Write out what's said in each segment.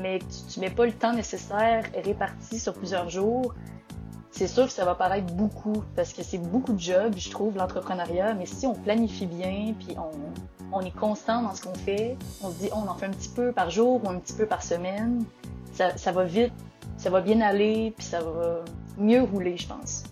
mais tu, tu mets pas le temps nécessaire réparti sur plusieurs jours, c'est sûr que ça va paraître beaucoup parce que c'est beaucoup de job, je trouve, l'entrepreneuriat. Mais si on planifie bien, puis on, on est constant dans ce qu'on fait, on se dit on en fait un petit peu par jour ou un petit peu par semaine, ça, ça va vite, ça va bien aller, puis ça va mieux rouler, je pense.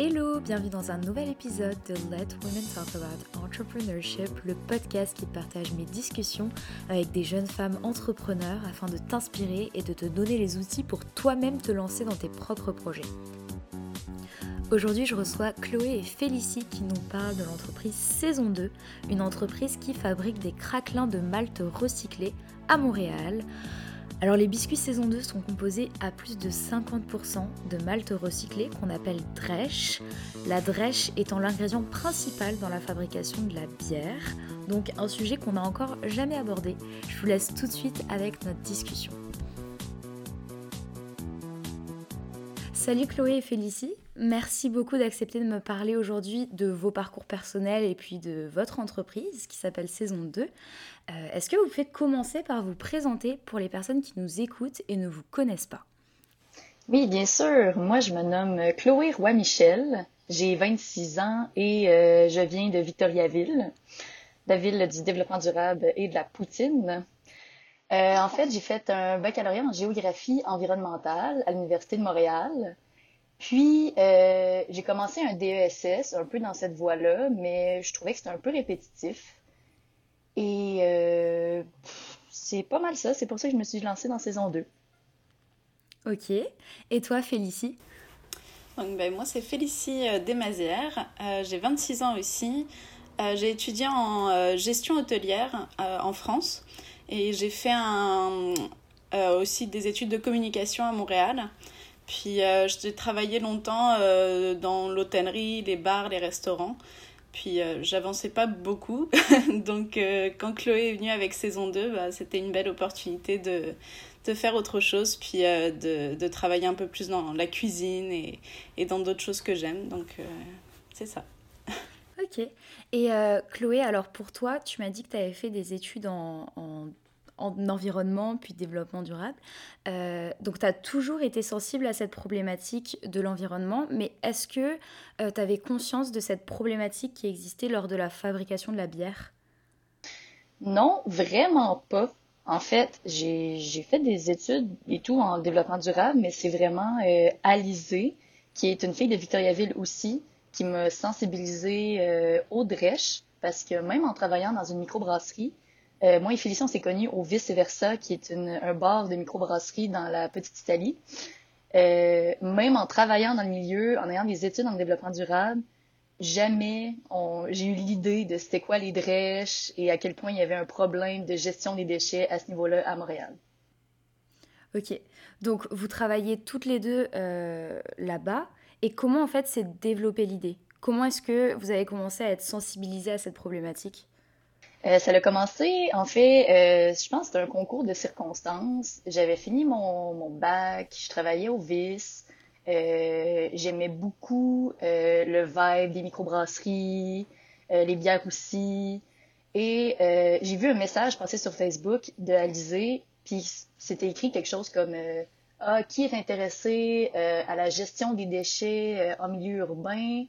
Hello, bienvenue dans un nouvel épisode de Let Women Talk About Entrepreneurship, le podcast qui partage mes discussions avec des jeunes femmes entrepreneurs afin de t'inspirer et de te donner les outils pour toi-même te lancer dans tes propres projets. Aujourd'hui, je reçois Chloé et Félicie qui nous parlent de l'entreprise Saison 2, une entreprise qui fabrique des craquelins de malt recyclés à Montréal. Alors les biscuits saison 2 sont composés à plus de 50% de malt recyclé qu'on appelle drèche, la drèche étant l'ingrédient principal dans la fabrication de la bière, donc un sujet qu'on n'a encore jamais abordé. Je vous laisse tout de suite avec notre discussion. Salut Chloé et Félicie, merci beaucoup d'accepter de me parler aujourd'hui de vos parcours personnels et puis de votre entreprise qui s'appelle Saison 2. Euh, Est-ce que vous pouvez commencer par vous présenter pour les personnes qui nous écoutent et ne vous connaissent pas? Oui, bien sûr. Moi, je me nomme Chloé Roy-Michel. J'ai 26 ans et euh, je viens de Victoriaville, la ville du développement durable et de la poutine. Euh, en fait, j'ai fait un baccalauréat en géographie environnementale à l'Université de Montréal. Puis, euh, j'ai commencé un DESS un peu dans cette voie-là, mais je trouvais que c'était un peu répétitif. Et euh, c'est pas mal ça. C'est pour ça que je me suis lancée dans saison 2. Ok. Et toi, Félicie? Donc, ben, moi, c'est Félicie euh, Desmazières. Euh, j'ai 26 ans aussi. Euh, j'ai étudié en euh, gestion hôtelière euh, en France et j'ai fait un, euh, aussi des études de communication à Montréal. Puis euh, j'ai travaillé longtemps euh, dans l'hôtellerie, les bars, les restaurants. Puis euh, j'avançais pas beaucoup. Donc euh, quand Chloé est venue avec saison 2, bah, c'était une belle opportunité de, de faire autre chose, puis de, de travailler un peu plus dans la cuisine et, et dans d'autres choses que j'aime. Donc c'est ça. Ok. Et Chloé, alors pour toi, tu m'as dit que tu avais fait des études en, en- en environnement puis développement durable. Euh, donc tu as toujours été sensible à cette problématique de l'environnement, mais est-ce que tu avais conscience de cette problématique qui existait lors de la fabrication de la bière? Non, vraiment pas. En fait, j'ai fait des études et tout en développement durable, mais c'est vraiment euh, Alizée, qui est une fille de Victoriaville aussi, qui m'a sensibilisée euh, au drèche, parce que même en travaillant dans une microbrasserie, euh, moi et Félicie, on s'est connus au Vice Versa, qui est un bar de microbrasserie dans la petite Italie. Euh, même en travaillant dans le milieu, en ayant des études en développement durable, jamais j'ai eu l'idée de c'était quoi les drèches et à quel point il y avait un problème de gestion des déchets à ce niveau-là à Montréal. Ok. Donc vous travaillez toutes les deux euh, là-bas. Et comment en fait s'est développée l'idée? Comment est-ce que vous avez commencé à être sensibilisé à cette problématique? Euh, ça a commencé, en fait, euh, je pense que c'était un concours de circonstances. J'avais fini mon, bac, je travaillais au vice. Euh, j'aimais beaucoup le vibe des microbrasseries, les bières aussi. Et j'ai vu un message passer sur Facebook de Alizée, puis c'était écrit quelque chose comme Ah, qui est intéressé à la gestion des déchets en milieu urbain?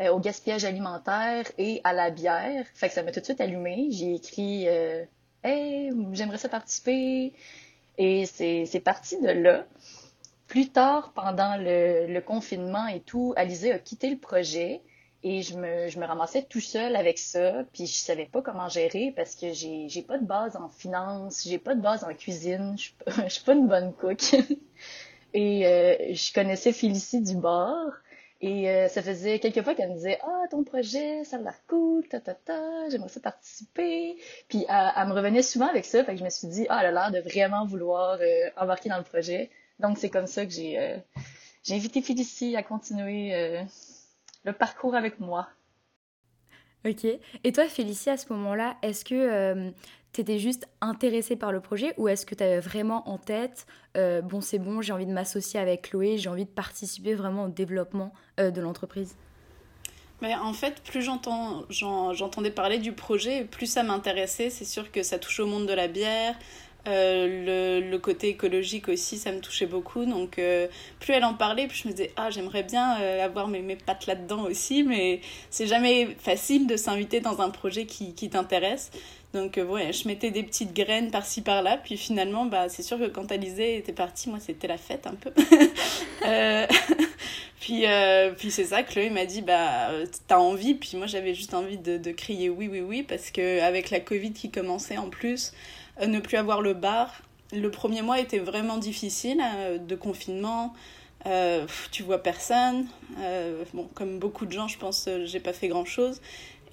Euh, au gaspillage alimentaire et à la bière. Fait que ça m'a tout de suite allumé. J'ai écrit euh, Hey, j'aimerais ça participer. Et c'est parti de là. Plus tard, pendant le, confinement et tout, Alizée a quitté le projet et je me, je me ramassais tout seul avec ça. Puis je savais pas comment gérer parce que j'ai pas de base en finance, j'ai pas de base en cuisine, je suis pas, suis pas une bonne cook. Et euh, je connaissais Félicie du bar. Et euh, ça faisait quelques fois qu'elle me disait Ah, ton projet, ça a l'air cool, ta ta ta, j'aimerais ça participer. Puis elle, me revenait souvent avec ça, fait que je me suis dit Ah, elle a l'air de vraiment vouloir euh, embarquer dans le projet. Donc c'est comme ça que j'ai euh, j'ai invité Félicie à continuer le parcours avec moi. Ok. Et toi, Félicie, à ce moment-là, est-ce que tu étais juste intéressée par le projet ou est-ce que tu avais vraiment en tête, euh, bon c'est bon, j'ai envie de m'associer avec Chloé, j'ai envie de participer vraiment au développement euh, de l'entreprise? En fait, plus j'entendais parler du projet, plus ça m'intéressait. C'est sûr que ça touche au monde de la bière, euh, le, côté écologique aussi, ça me touchait beaucoup. Donc, plus elle en parlait, plus je me disais, ah, j'aimerais bien avoir mes, pattes là-dedans aussi. Mais c'est jamais facile de s'inviter dans un projet qui t'intéresse. Donc euh, je mettais des petites graines par-ci par-là, puis finalement, bah, c'est sûr que quand Alizé était partie, moi c'était la fête un peu. euh, puis euh, puis c'est ça, Chloé m'a dit, bah t'as envie, puis moi j'avais juste envie de, crier oui, oui, oui, parce que avec la Covid qui commençait en plus, euh, ne plus avoir le bar, le premier mois était vraiment difficile, de confinement. tu vois personne. bon, comme beaucoup de gens, je pense, j'ai pas fait grand chose.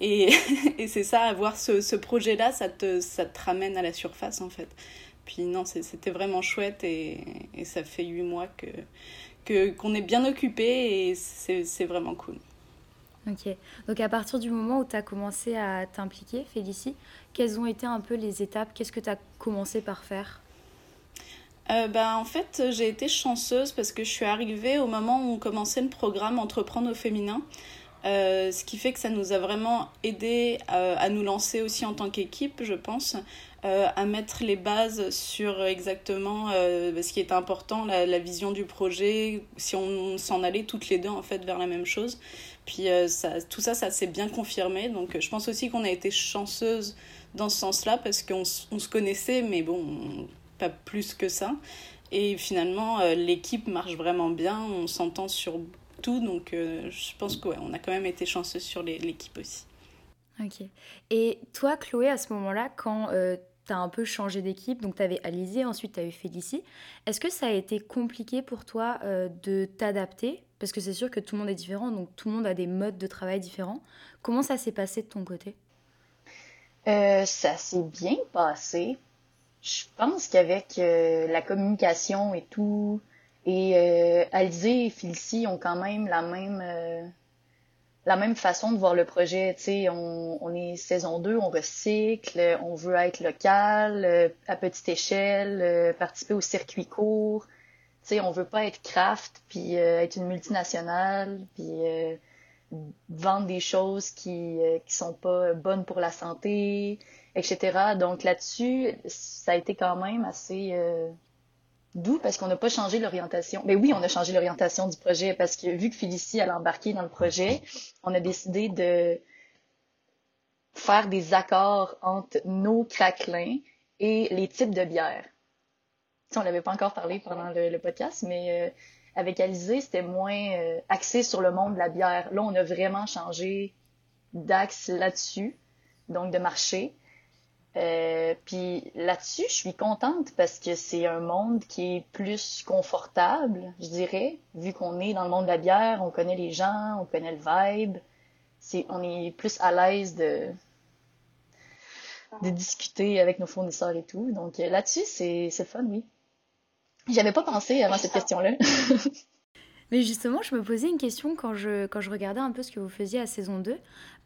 Et, et c'est ça, avoir ce, ce projet-là, ça te, ça te ramène à la surface en fait. Puis non, c'était vraiment chouette et, et, ça fait huit mois que qu'on est bien occupé et c'est vraiment cool. Ok. Donc à partir du moment où tu as commencé à t'impliquer, Félicie, quelles ont été un peu les étapes? Qu'est-ce que tu as commencé par faire? Euh, ben, en fait, j'ai été chanceuse parce que je suis arrivée au moment où on commençait le programme Entreprendre au féminin. Euh, ce qui fait que ça nous a vraiment aidé à, à nous lancer aussi en tant qu'équipe, je pense, euh, à mettre les bases sur exactement euh, ce qui est important, la, vision du projet, si on s'en allait toutes les deux en fait vers la même chose. Puis euh, tout ça, ça s'est bien confirmé. Donc je pense aussi qu'on a été chanceuse dans ce sens-là parce qu'on on se connaissait, mais bon, pas plus que ça. Et finalement, l'équipe marche vraiment bien, on s'entend sur tout. Donc, euh, je pense qu'on a quand même été chanceux sur l'équipe aussi. Ok. Et toi, Chloé, à ce moment-là, quand euh, tu as un peu changé d'équipe, donc tu avais Alizé, ensuite tu as eu Félicie, est-ce que ça a été compliqué pour toi euh, de t'adapter? Parce que c'est sûr que tout le monde est différent, donc tout le monde a des modes de travail différents. Comment ça s'est passé de ton côté? Ça s'est bien passé. Je pense qu'avec la communication et tout, et euh, et Félicie ont quand même la même euh, la même façon de voir le projet. Tu sais, on, on est saison 2, on recycle, on veut être local, euh, à petite échelle, euh, participer au circuit court. Tu sais, on veut pas être craft, puis être une multinationale, puis vendre des choses qui qui sont pas bonnes pour la santé, etc. Donc là-dessus, ça a été quand même assez D'où parce qu'on n'a pas changé l'orientation. Mais oui, on a changé l'orientation du projet parce que vu que Félicie a embarqué dans le projet, on a décidé de faire des accords entre nos craquelins et les types de bières. Si on l'avait pas encore parlé pendant le, podcast, mais euh, avec Alizé, c'était moins euh, axé sur le monde de la bière. Là, on a vraiment changé d'axe là-dessus, donc de marché. Euh, puis là-dessus, je suis contente parce que c'est un monde qui est plus confortable, je dirais, vu qu'on est dans le monde de la bière, on connaît les gens, on connaît le vibe, c'est on est plus à l'aise de de discuter avec nos fournisseurs et tout. Donc euh, là-dessus, c'est c'est fun, oui. J'avais pas pensé avant cette question-là. Mais justement, je me posais une question quand je, quand je regardais un peu ce que vous faisiez à saison 2.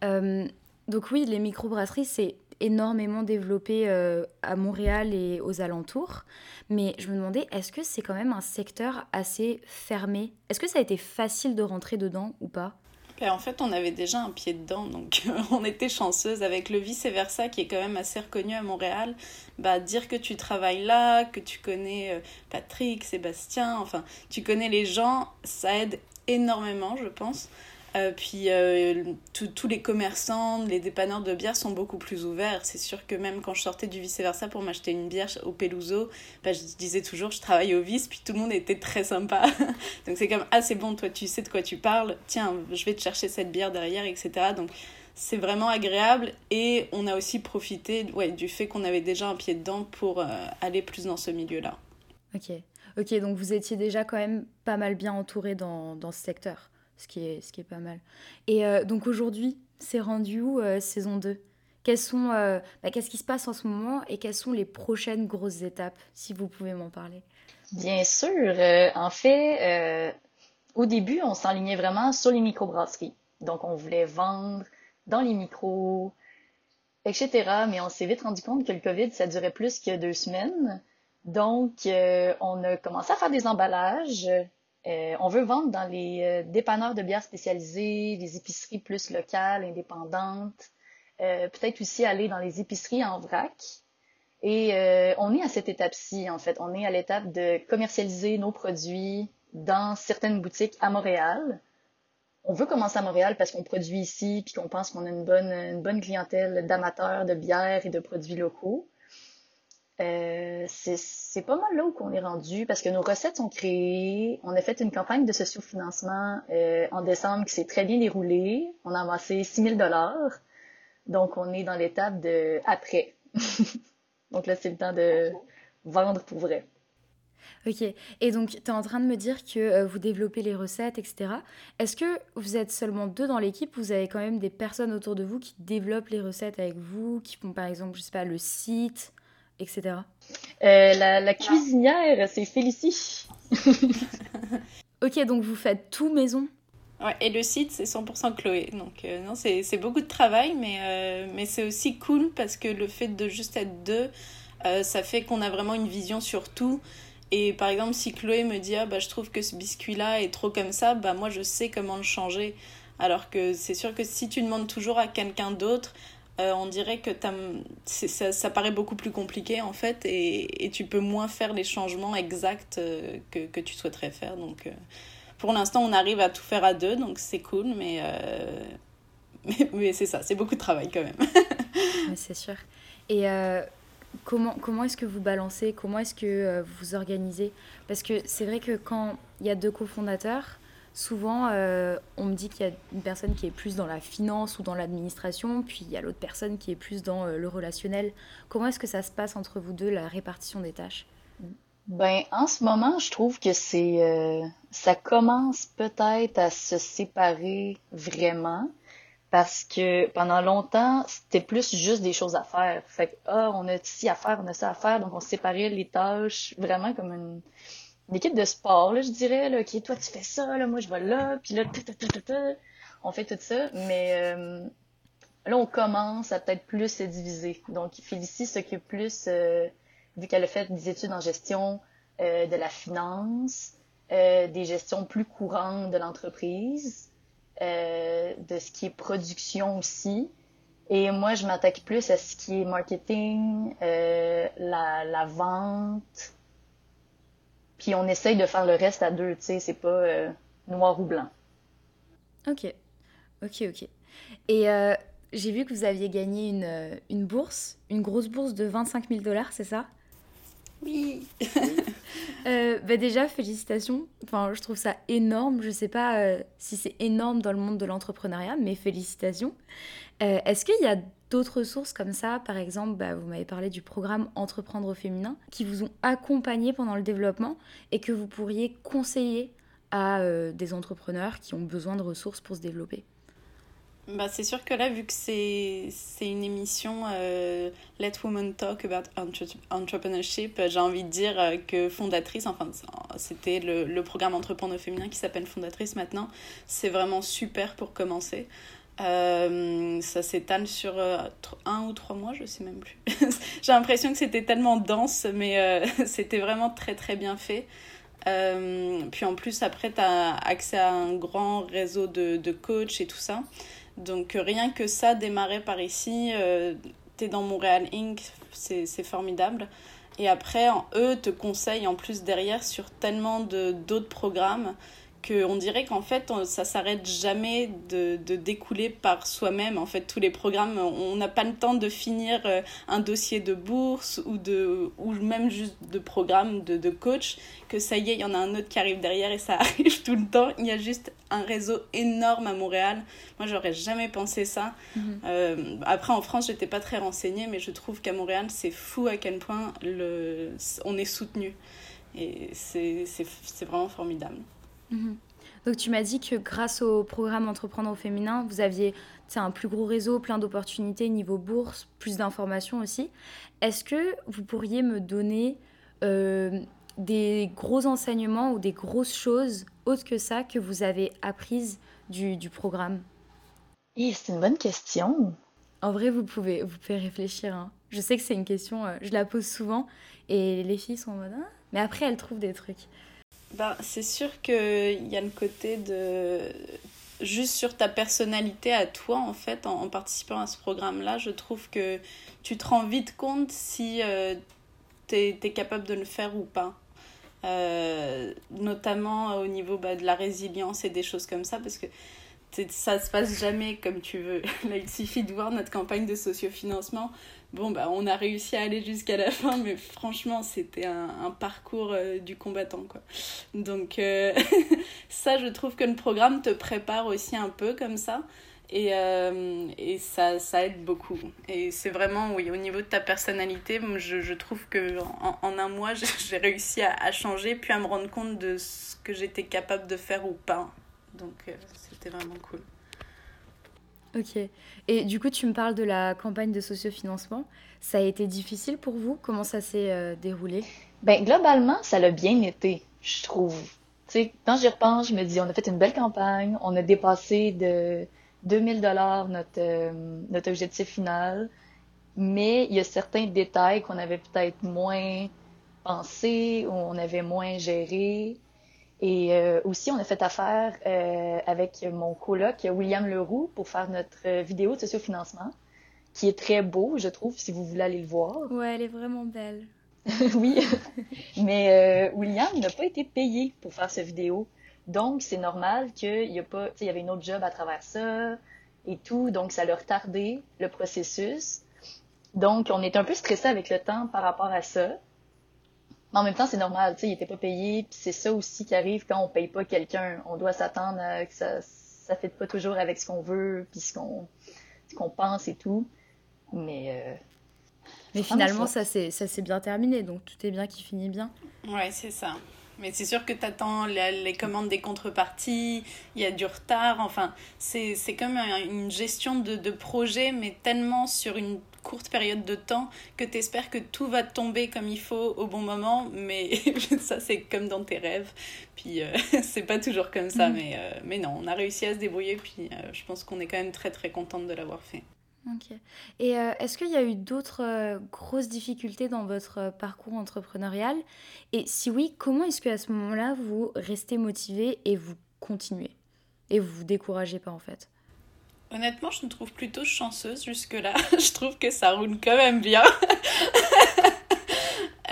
Euh, donc oui, les microbrasseries, c'est énormément développé euh, à Montréal et aux alentours. Mais je me demandais, est-ce que c'est quand même un secteur assez fermé? Est-ce que ça a été facile de rentrer dedans ou pas? En fait, on avait déjà un pied dedans, donc on était chanceuse avec le vice-versa qui est quand même assez reconnu à Montréal. Bah, dire que tu travailles là, que tu connais euh, Patrick, Sébastien, enfin, tu connais les gens, ça aide énormément, je pense. Euh, puis euh, tous les commerçants, les dépanneurs de bière sont beaucoup plus ouverts. C'est sûr que même quand je sortais du vice-versa pour m'acheter une bière au Peluso, bah, je disais toujours je travaille au vice, puis tout le monde était très sympa. Donc c'est comme ah c'est bon, toi tu sais de quoi tu parles, tiens je vais te chercher cette bière derrière, etc. Donc c'est vraiment agréable et on a aussi profité du fait qu'on avait déjà un pied dedans pour euh, aller plus dans ce milieu-là. Ok, ok, donc vous étiez déjà quand même pas mal bien entouré dans, dans ce secteur ce qui est, ce qui est pas mal. Et donc aujourd'hui, c'est rendu où saison 2 quels sont, bah, Qu'est-ce qui se passe en ce moment et quelles sont les prochaines grosses étapes, si vous pouvez m'en parler? Bien sûr. en fait, au début, on s'enlignait vraiment sur les microbrasseries. Donc, on voulait vendre dans les micros, etc. Mais on s'est vite rendu compte que le COVID, ça durait plus que deux semaines. Donc, euh, on a commencé à faire des emballages. Euh, on veut vendre dans les euh, dépanneurs de bières spécialisés, les épiceries plus locales, indépendantes. Peut-être aussi aller dans les épiceries en vrac. Et on est à cette étape-ci, en fait. On est à l'étape de commercialiser nos produits dans certaines boutiques à Montréal on veut commencer à Montréal parce qu'on produit ici, puis qu'on pense qu'on a une bonne, une bonne clientèle d'amateurs de bières et de produits locaux. Euh, c'est pas mal là où qu'on est rendu parce que nos recettes sont créées. On a fait une campagne de sociofinancement euh, en décembre qui s'est très bien déroulée. On a amassé 6000 dollars. Donc, on est dans l'étape de après. Donc là, c'est le temps de vendre pour vrai. Ok, et donc tu es en train de me dire que euh, vous développez les recettes, etc. Est-ce que vous êtes seulement deux dans l'équipe ou vous avez quand même des personnes autour de vous qui développent les recettes avec vous, qui font par exemple, je sais pas, le site, etc. Euh, la, cuisinière, c'est Félicie. ok, donc vous faites tout maison Ouais, et le site, c'est 100% Chloé. Donc, euh, non, c'est beaucoup de travail, mais, mais c'est aussi cool parce que le fait de juste être deux, ça fait qu'on a vraiment une vision sur tout. Et par exemple, si Chloé me dit ah, bah, je trouve que ce biscuit-là est trop comme ça, bah, moi je sais comment le changer. Alors que c'est sûr que si tu demandes toujours à quelqu'un d'autre, euh, on dirait que ça, paraît beaucoup plus compliqué en fait et, tu peux moins faire les changements exacts euh, que, tu souhaiterais faire. Donc euh, pour l'instant, on arrive à tout faire à deux, donc c'est cool, mais, mais, mais c'est ça, c'est beaucoup de travail quand même. c'est sûr. Et comment, comment est-ce que vous balancez? Comment est-ce que vous organisez? Parce que c'est vrai que quand il y a deux cofondateurs, souvent euh, on me dit qu'il y a une personne qui est plus dans la finance ou dans l'administration, puis il y a l'autre personne qui est plus dans euh, le relationnel. Comment est-ce que ça se passe entre vous deux, la répartition des tâches? Ben, en ce moment, je trouve que c'est, ça commence peut-être à se séparer vraiment parce que pendant longtemps, c'était plus juste des choses à faire. Fait que, ah, on a ci à faire, on a ça à faire, donc on séparait les tâches vraiment comme une, équipe de sport, là, je dirais, là, ok, toi tu fais ça, là, moi je vais là, puis là, on fait tout ça, mais euh, là, on commence à peut-être plus se diviser. Donc, Félicie s'occupe plus, euh, vu qu'elle a fait des études en gestion euh, de la finance, des gestions plus courantes de l'entreprise, euh, de ce qui est production aussi. Et moi, je m'attaque plus à ce qui est marketing, euh, la, la, vente. Puis on essaye de faire le reste à deux, tu sais, c'est pas euh, noir ou blanc. Ok, ok, ok. Et euh, j'ai vu que vous aviez gagné une, une bourse, une grosse bourse de 25 000 dollars, c'est ça? Oui. Euh, bah déjà, félicitations. Enfin, je trouve ça énorme. Je sais pas euh, si c'est énorme dans le monde de l'entrepreneuriat, mais félicitations. Euh, est-ce qu'il y a d'autres sources comme ça Par exemple, bah, vous m'avez parlé du programme Entreprendre au féminin, qui vous ont accompagné pendant le développement et que vous pourriez conseiller à des entrepreneurs qui ont besoin de ressources pour se développer bah, c'est sûr que là, vu que c'est une émission euh, Let Women Talk About Entrepreneurship, j'ai envie de dire euh, que Fondatrice, enfin, c'était le, le, programme Entreprendre féminin qui s'appelle Fondatrice maintenant, c'est vraiment super pour commencer. Euh, ça s'étale sur un ou trois mois, je sais même plus. j'ai l'impression que c'était tellement dense, mais c'était vraiment très très bien fait. puis en plus, après, tu as accès à un grand réseau de, de coachs et tout ça. Donc rien que ça, démarrer par ici, euh, t'es dans Montréal Inc., c'est formidable. Et après, eux te conseillent en plus derrière sur tellement d'autres programmes on dirait qu'en fait, ça s'arrête jamais de, de, découler par soi-même. En fait, tous les programmes, on n'a pas le temps de finir euh, un dossier de bourse ou, de, ou même juste de programme de, de coach, que ça y est, il y en a un autre qui arrive derrière et ça arrive tout le temps. Il y a juste un réseau énorme à Montréal. Moi, j'aurais jamais pensé ça. Mhm. Euh, après, en France, j'étais pas très renseignée, mais je trouve qu'à Montréal, c'est fou à quel point le, on est soutenu. Et c'est vraiment formidable. Mhm. Donc tu m'as dit que grâce au programme Entreprendre au féminin, vous aviez un plus gros réseau, plein d'opportunités niveau bourse, plus d'informations aussi. Est-ce que vous pourriez me donner euh, des gros enseignements ou des grosses choses autres que ça que vous avez apprises du, du programme? C'est une bonne question. En vrai, vous pouvez, vous pouvez réfléchir. Hein. Je sais que c'est une question, euh, je la pose souvent et les filles sont en mode ah, mais après elles trouvent des trucs. Bah, c'est sûr qu'il y a le côté de juste sur ta personnalité à toi en fait en, participant à ce programme là je trouve que tu te rends vite compte si euh, tu es, capable de le faire ou pas. Euh, notamment au niveau bah, de la résilience et des choses comme ça parce que ça se passe jamais comme tu veux là il suffit de voir notre campagne de sociofinancement bon, bah, on a réussi à aller jusqu'à la fin, mais franchement, c'était un, parcours euh, du combattant, quoi. Donc, euh, ça, je trouve que le programme te prépare aussi un peu comme ça. Et, euh, et ça, ça aide beaucoup. Et c'est vraiment, oui, au niveau de ta personnalité, je, je trouve que en, un mois, j'ai réussi à, changer, puis à me rendre compte de ce que j'étais capable de faire ou pas. Donc, c'était vraiment cool. Ok. Et du coup, tu me parles de la campagne de sociofinancement. Ça a été difficile pour vous? Comment ça s'est euh, déroulé? Ben globalement, ça l'a bien été, je trouve. Tu sais, quand j'y repense, je me dis, on a fait une belle campagne, on a dépassé de 2000 dollars notre euh, notre objectif final, mais il y a certains détails qu'on avait peut-être moins pensé ou on avait moins géré. Et euh, aussi, on a fait affaire euh, avec mon coloc William Leroux pour faire notre vidéo de sociofinancement, qui est très beau, je trouve, si vous voulez aller le voir. Ouais, elle est vraiment belle. oui, mais euh, William n'a pas été payé pour faire cette vidéo. Donc, c'est normal qu'il y a pas, il y avait une autre job à travers ça et tout, donc ça l'a retardé le processus. Donc, on est un peu stressé avec le temps par rapport à ça. Mais en même temps, c'est normal, tu sais, il était pas payé, puis c'est ça aussi qui arrive quand on paye pas quelqu'un. On doit s'attendre à que ça ça fait pas toujours avec ce qu'on veut, puis ce qu'on ce qu'on pense et tout. Mais euh, mais finalement, ça s'est ça s'est bien terminé, donc tout est bien qui finit bien. Ouais, c'est ça. Mais c'est sûr que tu attends les, commandes des contreparties, il y a du retard, enfin, c'est comme une gestion de, de projet, mais tellement sur une courte période de temps que tu espères que tout va tomber comme il faut au bon moment, mais ça c'est comme dans tes rêves. Puis euh, c'est pas toujours comme ça, mm. mais, euh, mais non, on a réussi à se débrouiller, puis euh, je pense qu'on est quand même très très contente de l'avoir fait. Ok. Et est-ce qu'il y a eu d'autres grosses difficultés dans votre parcours entrepreneurial? Et si oui, comment est-ce qu'à ce, ce moment-là, vous restez motivé et vous continuez? Et vous vous découragez pas en fait? Honnêtement, je me trouve plutôt chanceuse jusque-là. je trouve que ça roule quand même bien.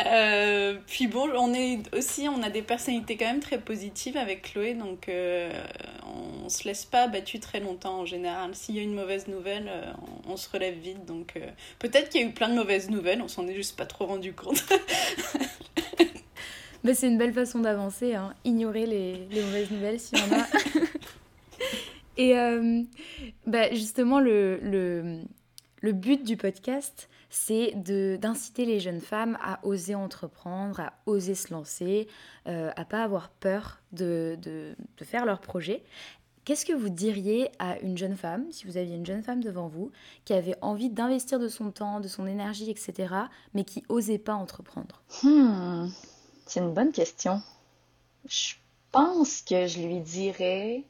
Euh, puis bon, on est aussi, on a des personnalités quand même très positives avec Chloé, donc euh, on, se laisse pas battu très longtemps en général. S'il y a une mauvaise nouvelle, euh, on, se relève vite. Donc peut-être qu'il y a eu plein de mauvaises nouvelles, on s'en est juste pas trop rendu compte. Mais c'est une belle façon d'avancer, hein. ignorer les, les mauvaises nouvelles s'il y en a. Et euh, bah justement, le, le, but du podcast, c'est d'inciter les jeunes femmes à oser entreprendre, à oser se lancer, euh, à pas avoir peur de, de, de faire leur projet. Qu'est-ce que vous diriez à une jeune femme, si vous aviez une jeune femme devant vous, qui avait envie d'investir de son temps, de son énergie, etc., mais qui osait pas entreprendre? Hmm, C'est une bonne question. Je pense que je lui dirais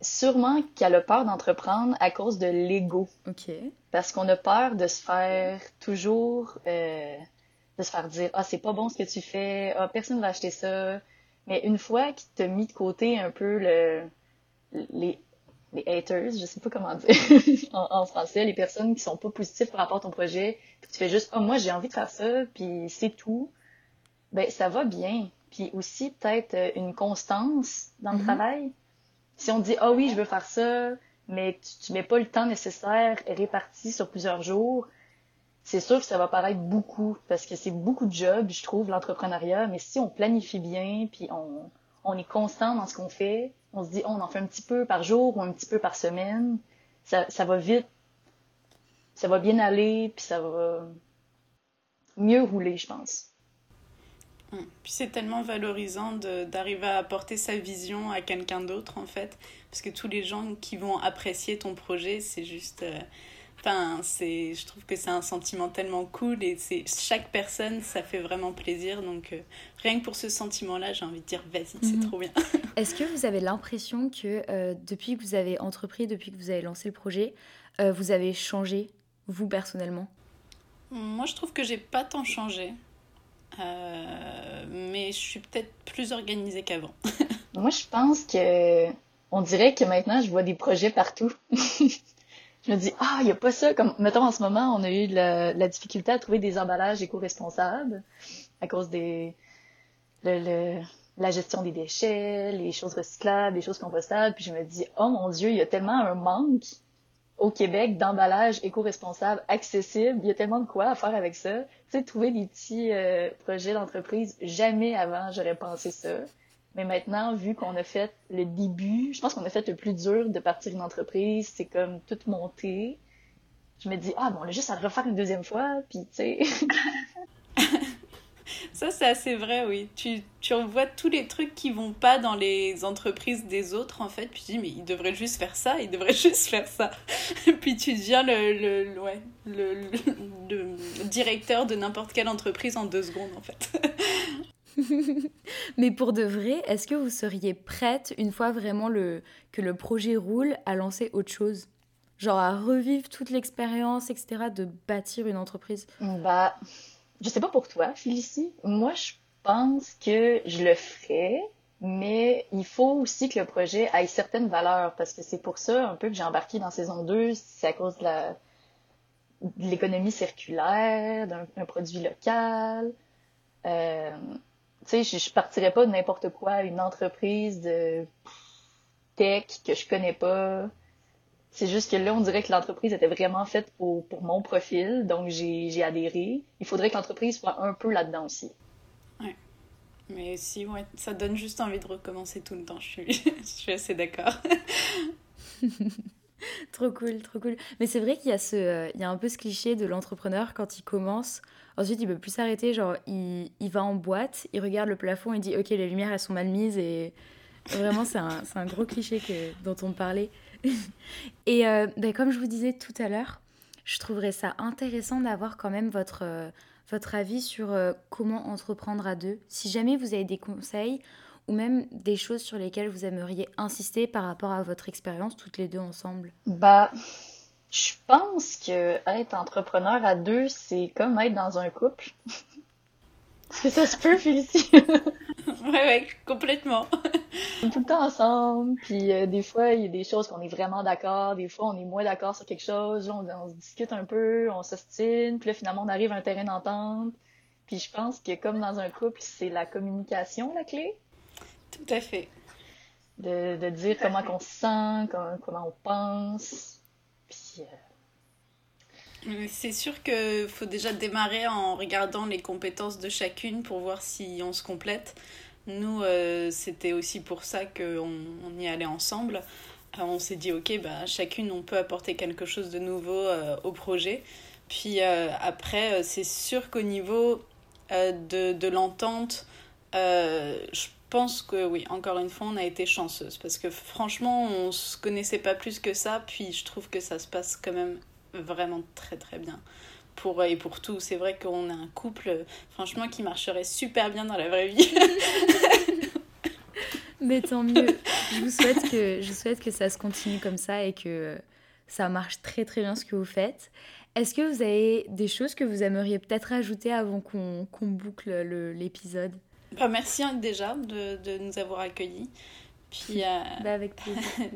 sûrement qu'elle a peur d'entreprendre à cause de l'ego. OK. Parce qu'on a peur de se faire toujours, euh, de se faire dire, ah, c'est pas bon ce que tu fais, ah, personne va acheter ça. Mais une fois qu'il t'a mis de côté un peu le, les, les haters, je sais pas comment dire en, français, les personnes qui sont pas positives par rapport à ton projet, puis tu fais juste, oh, moi, j'ai envie de faire ça, puis c'est tout. Ben, ça va bien. Puis aussi, peut-être euh, une constance dans le mm-hmm. travail si on dit ah oui, je veux faire ça, mais tu, mets pas le temps nécessaire réparti sur plusieurs jours, c'est sûr que ça va paraître beaucoup parce que c'est beaucoup de jobs, je trouve, l'entrepreneuriat. Mais si on planifie bien, puis on, on est constant dans ce qu'on fait, on se dit oh, on en fait un petit peu par jour ou un petit peu par semaine, ça, ça va vite, ça va bien aller, puis ça va mieux rouler, je pense. Mm. Puis c'est tellement valorisant d'arriver à apporter sa vision à quelqu'un d'autre en fait, parce que tous les gens qui vont apprécier ton projet, c'est juste... Euh, enfin, c'est, je trouve que c'est un sentiment tellement cool et c'est chaque personne, ça fait vraiment plaisir. Donc euh, rien que pour ce sentiment-là, j'ai envie de dire vas-y, c'est Mhm. trop bien. Est-ce que vous avez l'impression que euh, depuis que vous avez entrepris, depuis que vous avez lancé le projet, vous avez changé, vous personnellement? Moi, je trouve que j'ai pas tant changé, Euh, mais je suis peut-être plus organisée qu'avant. Moi, je pense que on dirait que maintenant, je vois des projets partout. Je me dis, ah, il n'y a pas ça. Comme, mettons, en ce moment, on a eu la difficulté à trouver des emballages éco-responsables à cause des, le, le- la gestion des déchets, les choses recyclables, les choses compostables. Puis je me dis, oh mon Dieu, il y a tellement un manque au Québec d'emballages éco-responsables accessibles. Il y a tellement de quoi à faire avec ça. Tu sais, trouver des petits euh, projets d'entreprise, jamais avant j'aurais pensé ça. Mais maintenant, vu qu'on a fait le début, je pense qu'on a fait le plus dur de partir une entreprise, c'est comme tout monter. Je me dis, ah bon, on a juste à le refaire une deuxième fois, puis tu sais. Ça, c'est assez vrai, oui. Tu, tu revois tous les trucs qui vont pas dans les entreprises des autres, en fait. Puis tu dis, mais ils devraient juste faire ça, ils devraient juste faire ça. puis tu deviens le, le, le- ouais, le, le- le directeur de n'importe quelle entreprise en deux secondes, en fait. Mais pour de vrai, est-ce que vous seriez prête, une fois vraiment le, que le projet roule, à lancer autre chose? Genre à revivre toute l'expérience, etc., de bâtir une entreprise? Bah, je sais pas pour toi, Félicie. Moi, je pense que je le ferais, mais il faut aussi que le projet ait certaines valeurs, parce que c'est pour ça un peu que j'ai embarqué dans saison 2, c'est à cause de la l'économie circulaire, d'un un produit local. Euh, tu sais, je, je partirais pas de n'importe quoi, une entreprise de tech que je connais pas. C'est juste que là, on dirait que l'entreprise était vraiment faite pour, pour mon profil, donc j'ai j'ai adhéré. Il faudrait que l'entreprise soit un peu là-dedans aussi. Mais si, ouais, ça donne juste envie de recommencer tout le temps. Je suis, je suis assez d'accord. Trop cool, trop cool. Mais c'est vrai qu'il y a ce, euh, il y a un peu ce cliché de l'entrepreneur quand il commence. Ensuite, il peut plus s'arrêter. Genre, il, il va en boîte, il regarde le plafond, il dit Ok, les lumières elles sont mal mises. Et vraiment, c'est un, c'est un gros cliché que, dont on parlait. et euh, ben, comme je vous disais tout à l'heure, je trouverais ça intéressant d'avoir quand même votre, euh, votre avis sur euh, comment entreprendre à deux. Si jamais vous avez des conseils ou même des choses sur lesquelles vous aimeriez insister par rapport à votre expérience toutes les deux ensemble. Bah, je pense que être entrepreneur à deux, c'est comme être dans un couple. Est-ce que ça se peut, Félicie? ouais, ouais, complètement. Tout le temps ensemble, puis euh, des fois, il y a des choses qu'on est vraiment d'accord, des fois, on est moins d'accord sur quelque chose, on, on se discute un peu, on s'ostine, puis là, finalement, on arrive à un terrain d'entente. Puis je pense que comme dans un couple, c'est la communication la clé, Tout à fait. de, de dire comment qu'on se sent, comment, comment on pense. Puis, euh, C'est sûr qu'il faut déjà démarrer en regardant les compétences de chacune pour voir si on se complète. Nous, euh, c'était aussi pour ça qu'on on y allait ensemble. Euh, on s'est dit, ok, bah, chacune, on peut apporter quelque chose de nouveau euh, au projet. Puis après, c'est sûr qu'au niveau de, de l'entente, je pense que oui, encore une fois, on a été chanceuse. Parce que franchement, on se connaissait pas plus que ça. Puis je trouve que ça se passe quand même vraiment très très bien. Pour, et pour tout, c'est vrai qu'on a un couple, franchement, qui marcherait super bien dans la vraie vie. Mais tant mieux. Je vous souhaite que, je souhaite que ça se continue comme ça et que ça marche très très bien ce que vous faites. Est-ce que vous avez des choses que vous aimeriez peut-être ajouter avant qu'on boucle le- l'épisode? Bah, merci déjà de, de nous avoir accueillis. Puis, euh, bah, Avec plaisir.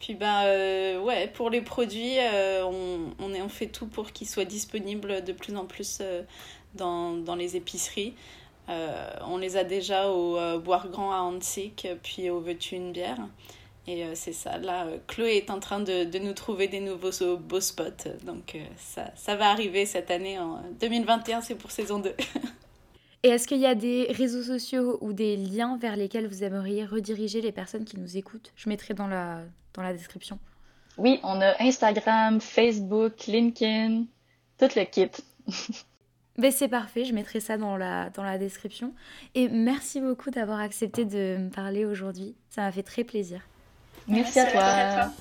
puis bah, euh, ouais, pour les produits, euh, on, on, fait tout pour qu'ils soient disponibles de plus en plus euh, dans, dans les épiceries. On les a déjà au Boire Grand à Antique, puis au Veux-tu une bière? Et c'est ça, là, Chloé est en train de, de nous trouver des nouveaux beaux spots. Donc ça, ça va arriver cette année, en 2021, c'est pour saison 2. Et est-ce qu'il y a des réseaux sociaux ou des liens vers lesquels vous aimeriez rediriger les personnes qui nous écoutent? Je mettrai dans la, dans la description. oui, on a Instagram, Facebook, LinkedIn, tout le kit. Ben c'est parfait, je mettrai ça dans la, dans la description. Et merci beaucoup d'avoir accepté de me parler aujourd'hui. Ça m'a fait très plaisir. Merci, à toi.